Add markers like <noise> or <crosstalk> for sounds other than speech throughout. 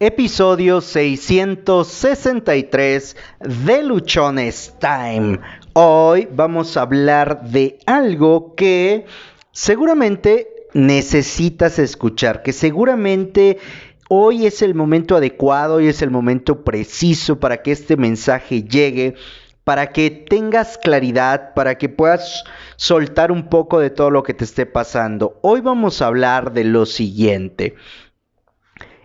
Episodio 663 de Luchones Time. Hoy vamos a hablar de algo que seguramente necesitas escuchar, que seguramente hoy es el momento adecuado y es el momento preciso para que este mensaje llegue, para que tengas claridad, para que puedas soltar un poco de todo lo que te esté pasando. Hoy vamos a hablar de lo siguiente.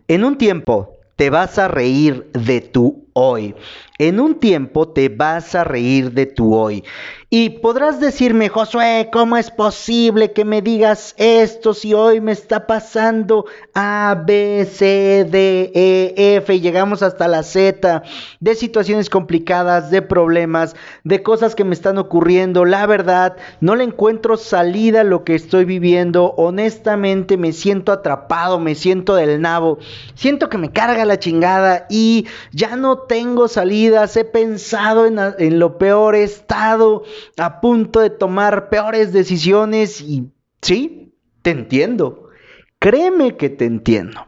En un tiempo te vas a reír de tu hoy. En un tiempo te vas a reír de tu hoy. Y podrás decirme, Josué, ¿cómo es posible que me digas esto si hoy me está pasando A, B, C, D, E, F y llegamos hasta la Z de situaciones complicadas, de problemas, de cosas que me están ocurriendo? La verdad, no le encuentro salida a lo que estoy viviendo. Honestamente, me siento atrapado, me siento del nabo. Siento que me carga la chingada y ya no tengo salidas. He pensado en, lo peor, he estado a punto de tomar peores decisiones y sí, te entiendo. Créeme que te entiendo.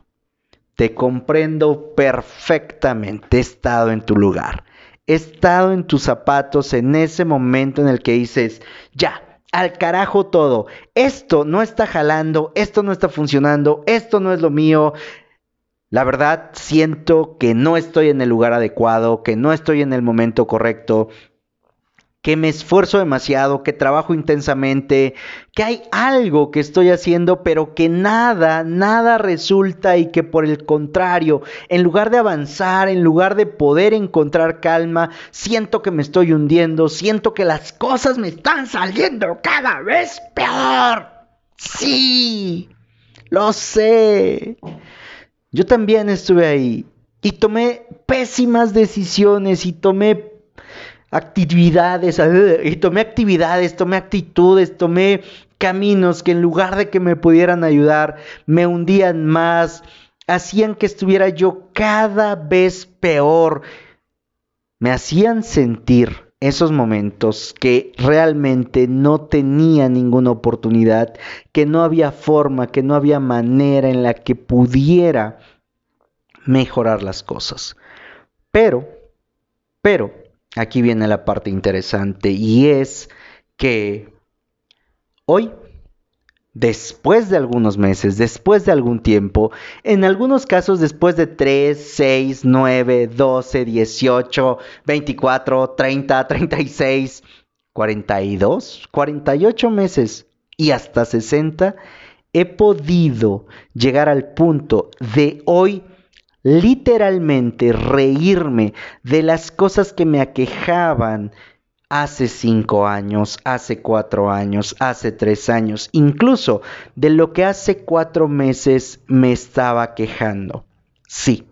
Te comprendo perfectamente. He estado en tu lugar. He estado en tus zapatos en ese momento en el que dices, ya, al carajo todo. Esto no está jalando, esto no está funcionando, esto no es lo mío. La verdad, siento que no estoy en el lugar adecuado, que no estoy en el momento correcto, que me esfuerzo demasiado, que trabajo intensamente, que hay algo que estoy haciendo, pero que nada, nada resulta y que por el contrario, en lugar de avanzar, en lugar de poder encontrar calma, siento que me estoy hundiendo, siento que las cosas me están saliendo cada vez peor. Sí, lo sé. Yo también estuve ahí y tomé pésimas decisiones y tomé actividades, <laughs> y tomé actividades, tomé actitudes, tomé caminos que en lugar de que me pudieran ayudar, me hundían más, hacían que estuviera yo cada vez peor, me hacían sentir esos momentos que realmente no tenía ninguna oportunidad, que no había forma, que no había manera en la que pudiera mejorar las cosas. Pero, pero, aquí viene la parte interesante y es que hoy, después de algunos meses, después de algún tiempo, en algunos casos después de 3, 6, 9, 12, 18, 24, 30, 36, 42, 48 meses y hasta 60, he podido llegar al punto de hoy literalmente reírme de las cosas que me aquejaban hace cinco años, hace cuatro años, hace tres años, incluso de lo que hace cuatro meses me estaba quejando. Sí,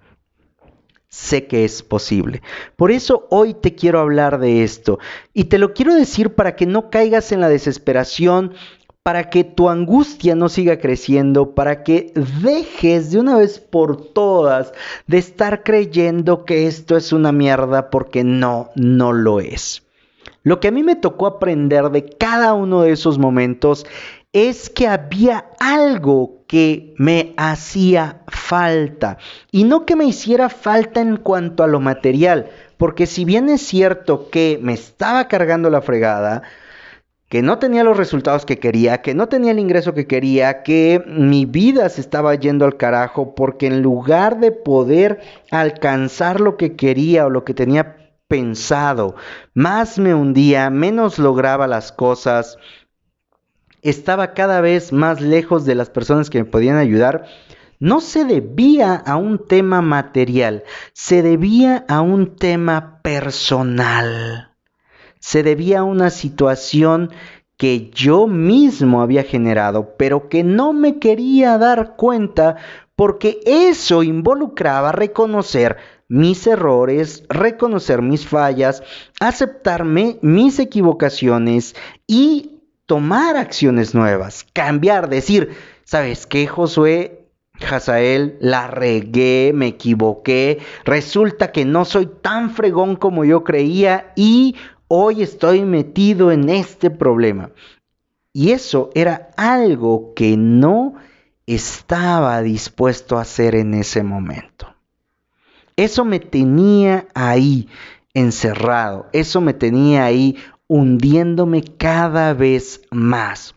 sé que es posible. Por eso hoy te quiero hablar de esto y te lo quiero decir para que no caigas en la desesperación para que tu angustia no siga creciendo, para que dejes de una vez por todas de estar creyendo que esto es una mierda porque no, no lo es. Lo que a mí me tocó aprender de cada uno de esos momentos es que había algo que me hacía falta. Y no que me hiciera falta en cuanto a lo material, porque si bien es cierto que me estaba cargando la fregada, que no tenía los resultados que quería, que no tenía el ingreso que quería, que mi vida se estaba yendo al carajo, porque en lugar de poder alcanzar lo que quería o lo que tenía pensado, más me hundía, menos lograba las cosas, estaba cada vez más lejos de las personas que me podían ayudar, no se debía a un tema material, se debía a un tema personal. Se debía a una situación que yo mismo había generado, pero que no me quería dar cuenta porque eso involucraba reconocer mis errores, reconocer mis fallas, aceptarme mis equivocaciones y tomar acciones nuevas, cambiar, decir, ¿sabes qué, Josué? Hazael, la regué, me equivoqué, resulta que no soy tan fregón como yo creía y hoy estoy metido en este problema. Y eso era algo que no estaba dispuesto a hacer en ese momento. Eso me tenía ahí encerrado, eso me tenía ahí hundiéndome cada vez más.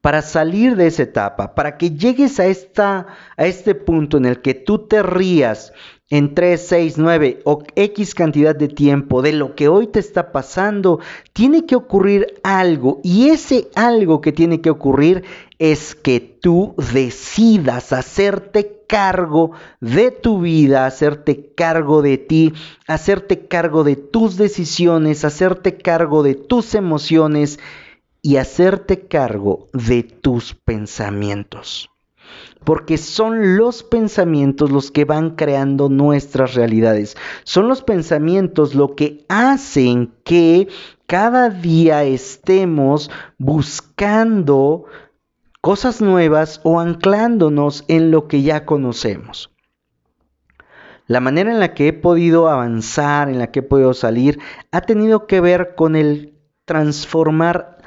Para salir de esa etapa, para que llegues a, esta, a este punto en el que tú te rías en 3, 6, 9 o X cantidad de tiempo de lo que hoy te está pasando, tiene que ocurrir algo. Y ese algo que tiene que ocurrir es que tú decidas hacerte cargo de tu vida, hacerte cargo de ti, hacerte cargo de tus decisiones, hacerte cargo de tus emociones y hacerte cargo de tus pensamientos porque son los pensamientos los que van creando nuestras realidades. Son los pensamientos lo que hacen que cada día estemos buscando cosas nuevas o anclándonos en lo que ya conocemos. La manera en la que he podido avanzar, en la que he podido salir, ha tenido que ver con el transformar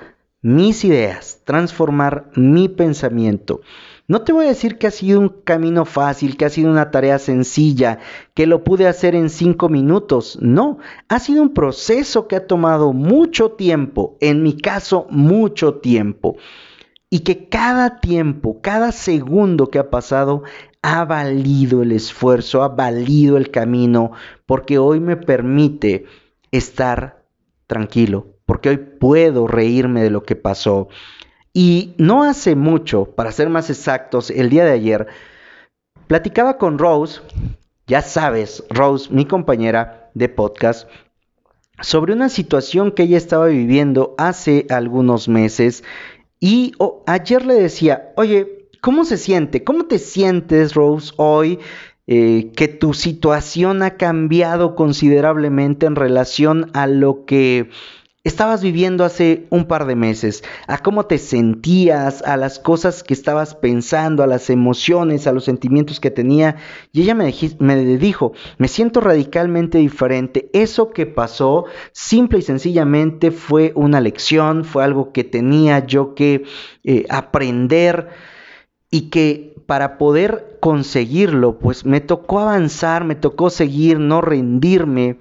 mis ideas, transformar mi pensamiento. No te voy a decir que ha sido un camino fácil, que ha sido una tarea sencilla, que lo pude hacer en cinco minutos. No, ha sido un proceso que ha tomado mucho tiempo, en mi caso mucho tiempo. Y que cada tiempo, cada segundo que ha pasado, ha valido el esfuerzo, ha valido el camino, porque hoy me permite estar tranquilo, porque hoy puedo reírme de lo que pasó, y no hace mucho, para ser más exactos, el día de ayer, platicaba con Rose, ya sabes, Rose, mi compañera de podcast, sobre una situación que ella estaba viviendo hace algunos meses y oh, ayer le decía, oye, ¿cómo se siente? ¿Cómo te sientes, Rose, hoy? Eh, que tu situación ha cambiado considerablemente en relación a lo que estabas viviendo hace un par de meses, a cómo te sentías, a las cosas que estabas pensando, a las emociones, a los sentimientos que tenía. Y ella me, dijo, me siento radicalmente diferente. Eso que pasó, simple y sencillamente, fue una lección, fue algo que tenía yo que eh, aprender y que para poder conseguirlo, pues me tocó avanzar, me tocó seguir, no rendirme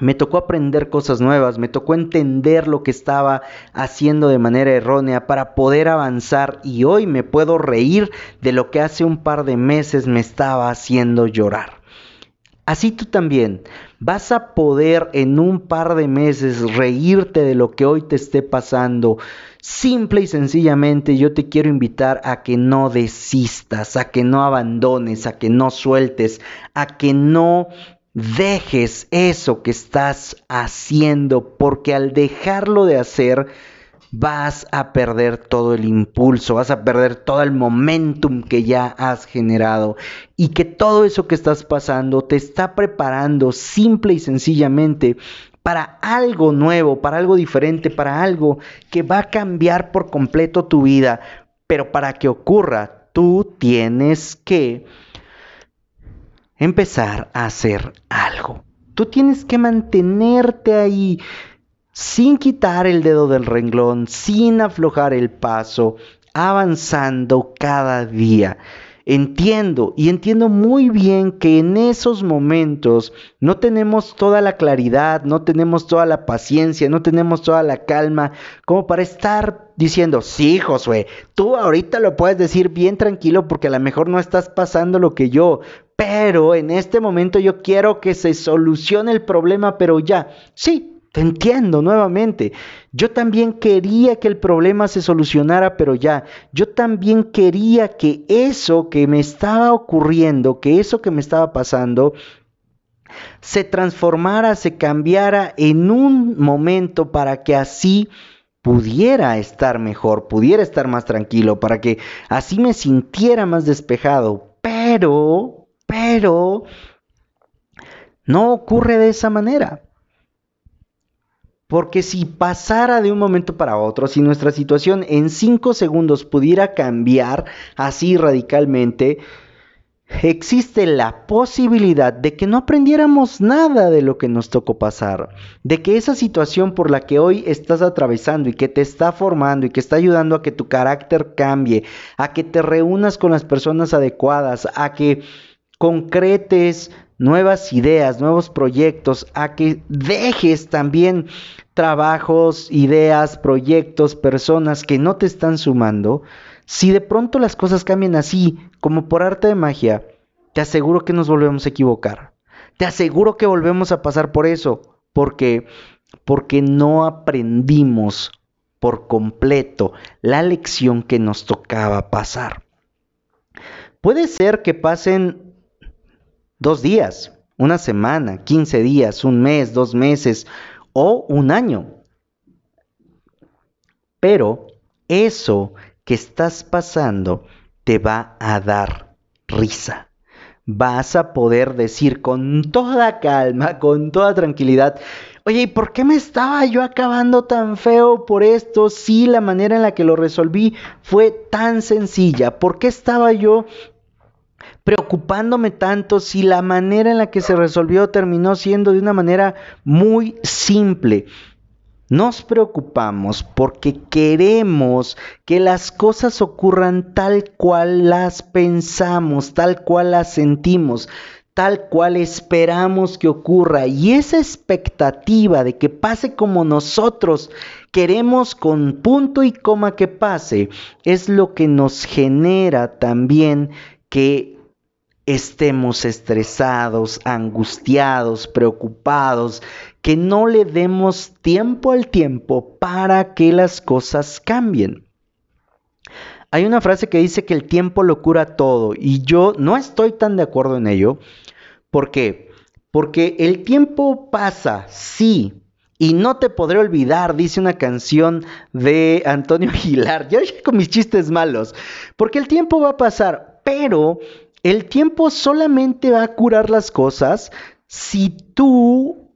me tocó aprender cosas nuevas, me tocó entender lo que estaba haciendo de manera errónea para poder avanzar y hoy me puedo reír de lo que hace un par de meses me estaba haciendo llorar. Así tú también vas a poder en un par de meses reírte de lo que hoy te esté pasando. Simple y sencillamente yo te quiero invitar a que no desistas, a que no abandones, a que no sueltes, a que no dejes eso que estás haciendo, porque al dejarlo de hacer vas a perder todo el impulso, vas a perder todo el momentum que ya has generado y que todo eso que estás pasando te está preparando simple y sencillamente para algo nuevo, para algo diferente, para algo que va a cambiar por completo tu vida. Pero para que ocurra, tú tienes que empezar a hacer algo. Tú tienes que mantenerte ahí sin quitar el dedo del renglón, sin aflojar el paso, avanzando cada día. Entiendo y entiendo muy bien que en esos momentos no tenemos toda la claridad, no tenemos toda la paciencia, no tenemos toda la calma como para estar diciendo, sí, Josué, tú ahorita lo puedes decir bien tranquilo porque a lo mejor no estás pasando lo que yo, pero en este momento yo quiero que se solucione el problema, pero ya, sí, te entiendo nuevamente. Yo también quería que el problema se solucionara, pero ya. Yo también quería que eso que me estaba ocurriendo, que eso que me estaba pasando, se transformara, se cambiara en un momento para que así pudiera estar mejor, pudiera estar más tranquilo, para que así me sintiera más despejado. Pero, pero, no ocurre de esa manera. Porque si pasara de un momento para otro, si nuestra situación en cinco segundos pudiera cambiar así radicalmente, existe la posibilidad de que no aprendiéramos nada de lo que nos tocó pasar, de que esa situación por la que hoy estás atravesando y que te está formando y que está ayudando a que tu carácter cambie, a que te reúnas con las personas adecuadas, a que concretes nuevas ideas, nuevos proyectos, a que dejes también trabajos, ideas, proyectos, personas que no te están sumando, si de pronto las cosas cambian así, como por arte de magia, te aseguro que nos volvemos a equivocar. Te aseguro que volvemos a pasar por eso, porque porque no aprendimos por completo la lección que nos tocaba pasar. Puede ser que pasen dos días, una semana, 15 días, un mes, dos meses o un año. Pero eso que estás pasando te va a dar risa. Vas a poder decir con toda calma, con toda tranquilidad, Oye, ¿y por qué me estaba yo acabando tan feo por esto si la manera en la que lo resolví fue tan sencilla? ¿Por qué estaba yo preocupándome tanto si la manera en la que se resolvió terminó siendo de una manera muy simple? Nos preocupamos porque queremos que las cosas ocurran tal cual las pensamos, tal cual las sentimos tal cual esperamos que ocurra y esa expectativa de que pase como nosotros queremos con punto y coma que pase es lo que nos genera también que estemos estresados, angustiados, preocupados, que no le demos tiempo al tiempo para que las cosas cambien. Hay una frase que dice que el tiempo lo cura todo y yo no estoy tan de acuerdo en ello. ¿Por qué? Porque el tiempo pasa, sí, y no te podré olvidar, dice una canción de Antonio <laughs> Aguilar. Ya con mis chistes malos. Porque el tiempo va a pasar, pero el tiempo solamente va a curar las cosas si tú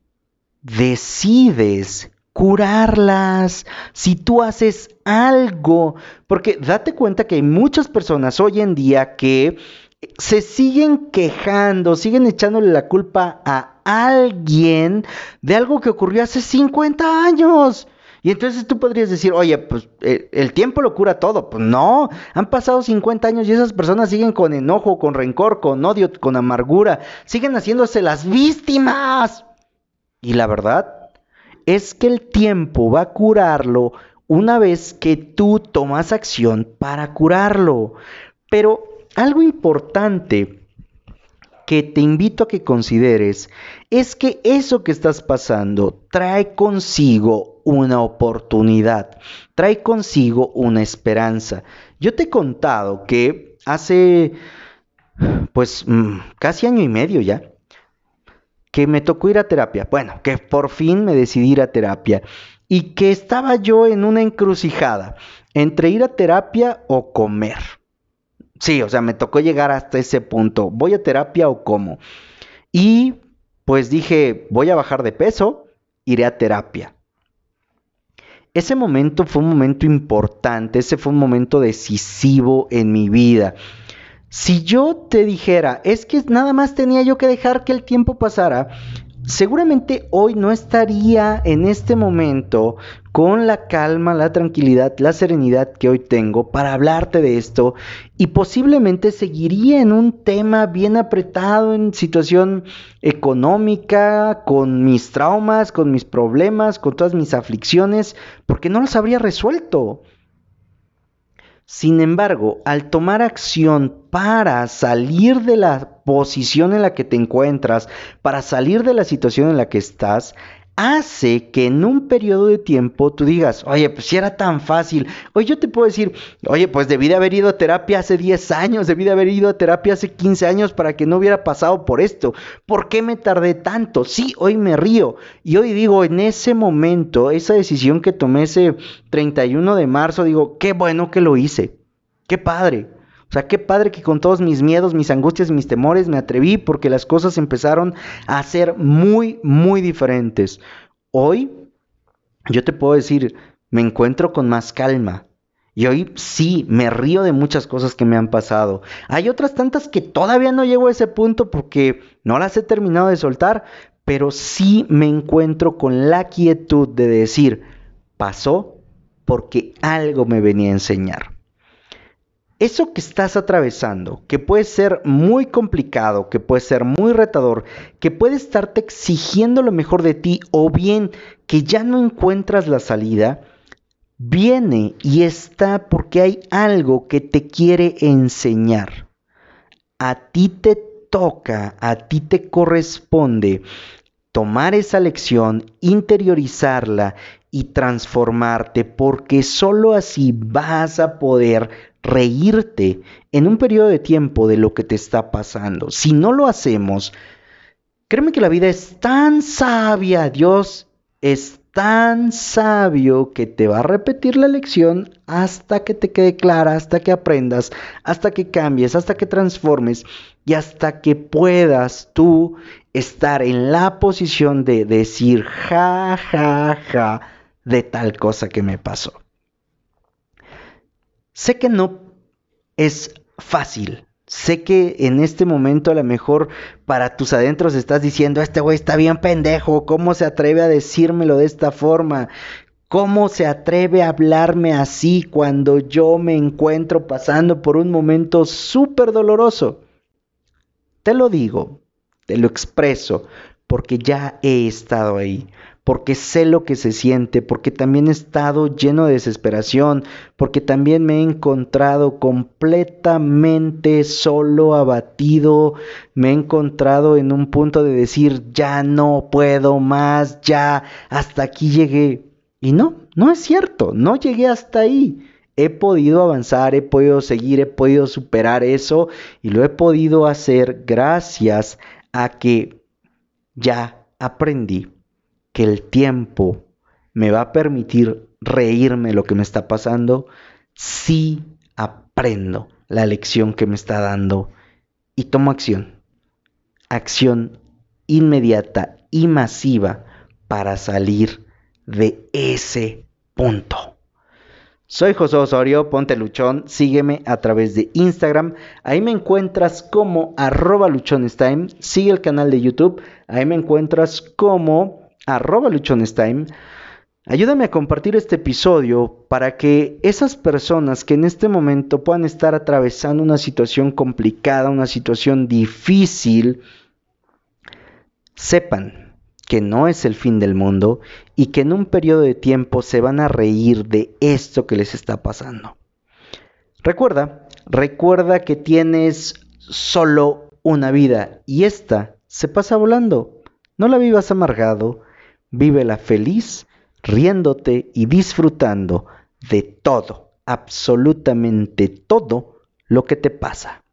decides curarlas, si tú haces algo, porque date cuenta que hay muchas personas hoy en día que se siguen quejando, siguen echándole la culpa a alguien de algo que ocurrió hace 50 años. Y entonces tú podrías decir, oye, pues el, el, tiempo lo cura todo. Pues no, han pasado 50 años y esas personas siguen con enojo, con rencor, con odio, con amargura, siguen haciéndose las víctimas. Y la verdad es que el tiempo va a curarlo una vez que tú tomas acción para curarlo. Pero algo importante que te invito a que consideres es que eso que estás pasando trae consigo una oportunidad, trae consigo una esperanza. Yo te he contado que hace pues mm, casi año y medio ya, que me tocó ir a terapia. Bueno, que por fin me decidí ir a terapia y que estaba yo en una encrucijada entre ir a terapia o comer. Sí, o sea, me tocó llegar hasta ese punto. ¿Voy a terapia o cómo? Y pues dije, voy a bajar de peso, iré a terapia. Ese momento fue un momento importante, ese fue un momento decisivo en mi vida. Si yo te dijera, es que nada más tenía yo que dejar que el tiempo pasara, seguramente hoy no estaría en este momento con la calma, la tranquilidad, la serenidad que hoy tengo para hablarte de esto y posiblemente seguiría en un tema bien apretado en situación económica, con mis traumas, con mis problemas, con todas mis aflicciones, porque no los habría resuelto. Sin embargo, al tomar acción para salir de la posición en la que te encuentras, para salir de la situación en la que estás, hace que en un periodo de tiempo tú digas, oye, pues si era tan fácil. Hoy yo te puedo decir, oye, pues debí de haber ido a terapia hace 10 años, debí de haber ido a terapia hace 15 años para que no hubiera pasado por esto. ¿Por qué me tardé tanto? Sí, hoy me río. Y hoy digo, en ese momento, esa decisión que tomé ese 31 de marzo, digo, qué bueno que lo hice. Qué padre. Sea, qué padre que con todos mis miedos, mis angustias, mis temores me atreví porque las cosas empezaron a ser muy, muy diferentes. Hoy, yo te puedo decir, me encuentro con más calma. Y hoy sí, me río de muchas cosas que me han pasado. Hay otras tantas que todavía no llego a ese punto porque no las he terminado de soltar, pero sí me encuentro con la quietud de decir, pasó porque algo me venía a enseñar. Eso que estás atravesando, que puede ser muy complicado, que puede ser muy retador, que puede estarte exigiendo lo mejor de ti o bien que ya no encuentras la salida, viene y está porque hay algo que te quiere enseñar. A ti te toca, a ti te corresponde tomar esa lección, interiorizarla y transformarte, porque sólo así vas a poder reírte en un periodo de tiempo de lo que te está pasando. Si no lo hacemos, créeme que la vida es tan sabia, Dios es tan sabio que te va a repetir la lección hasta que te quede clara, hasta que aprendas, hasta que cambies, hasta que transformes y hasta que puedas tú estar en la posición de decir ja, ja, ja de tal cosa que me pasó. Sé que no es fácil, Sé que en este momento a lo mejor para tus adentros estás diciendo, este güey está bien pendejo, ¿cómo se atreve a decírmelo de esta forma? ¿Cómo se atreve a hablarme así cuando yo me encuentro pasando por un momento súper doloroso? Te lo digo, te lo expreso, porque ya he estado ahí porque sé lo que se siente, porque también he estado lleno de desesperación, porque también me he encontrado completamente solo, abatido, me he encontrado en un punto de decir, ya no puedo más, ya, hasta aquí llegué. Y no, no es cierto, no llegué hasta ahí. He podido avanzar, he podido seguir, he podido superar eso y lo he podido hacer gracias a que ya aprendí que el tiempo me va a permitir reírme lo que me está pasando, si aprendo la lección que me está dando y tomo acción. Acción inmediata y masiva para salir de ese punto. Soy José Osorio, ponte luchón, sígueme a través de Instagram, ahí me encuentras como arroba luchonestime, sigue el canal de YouTube, ahí me encuentras como arroba luchonestime, ayúdame a compartir este episodio para que esas personas que en este momento puedan estar atravesando una situación complicada, una situación difícil, sepan que no es el fin del mundo y que en un periodo de tiempo se van a reír de esto que les está pasando. Recuerda, recuerda que tienes solo una vida y esta se pasa volando. No la vivas amargado, vívela feliz, riéndote y disfrutando de todo, absolutamente todo lo que te pasa.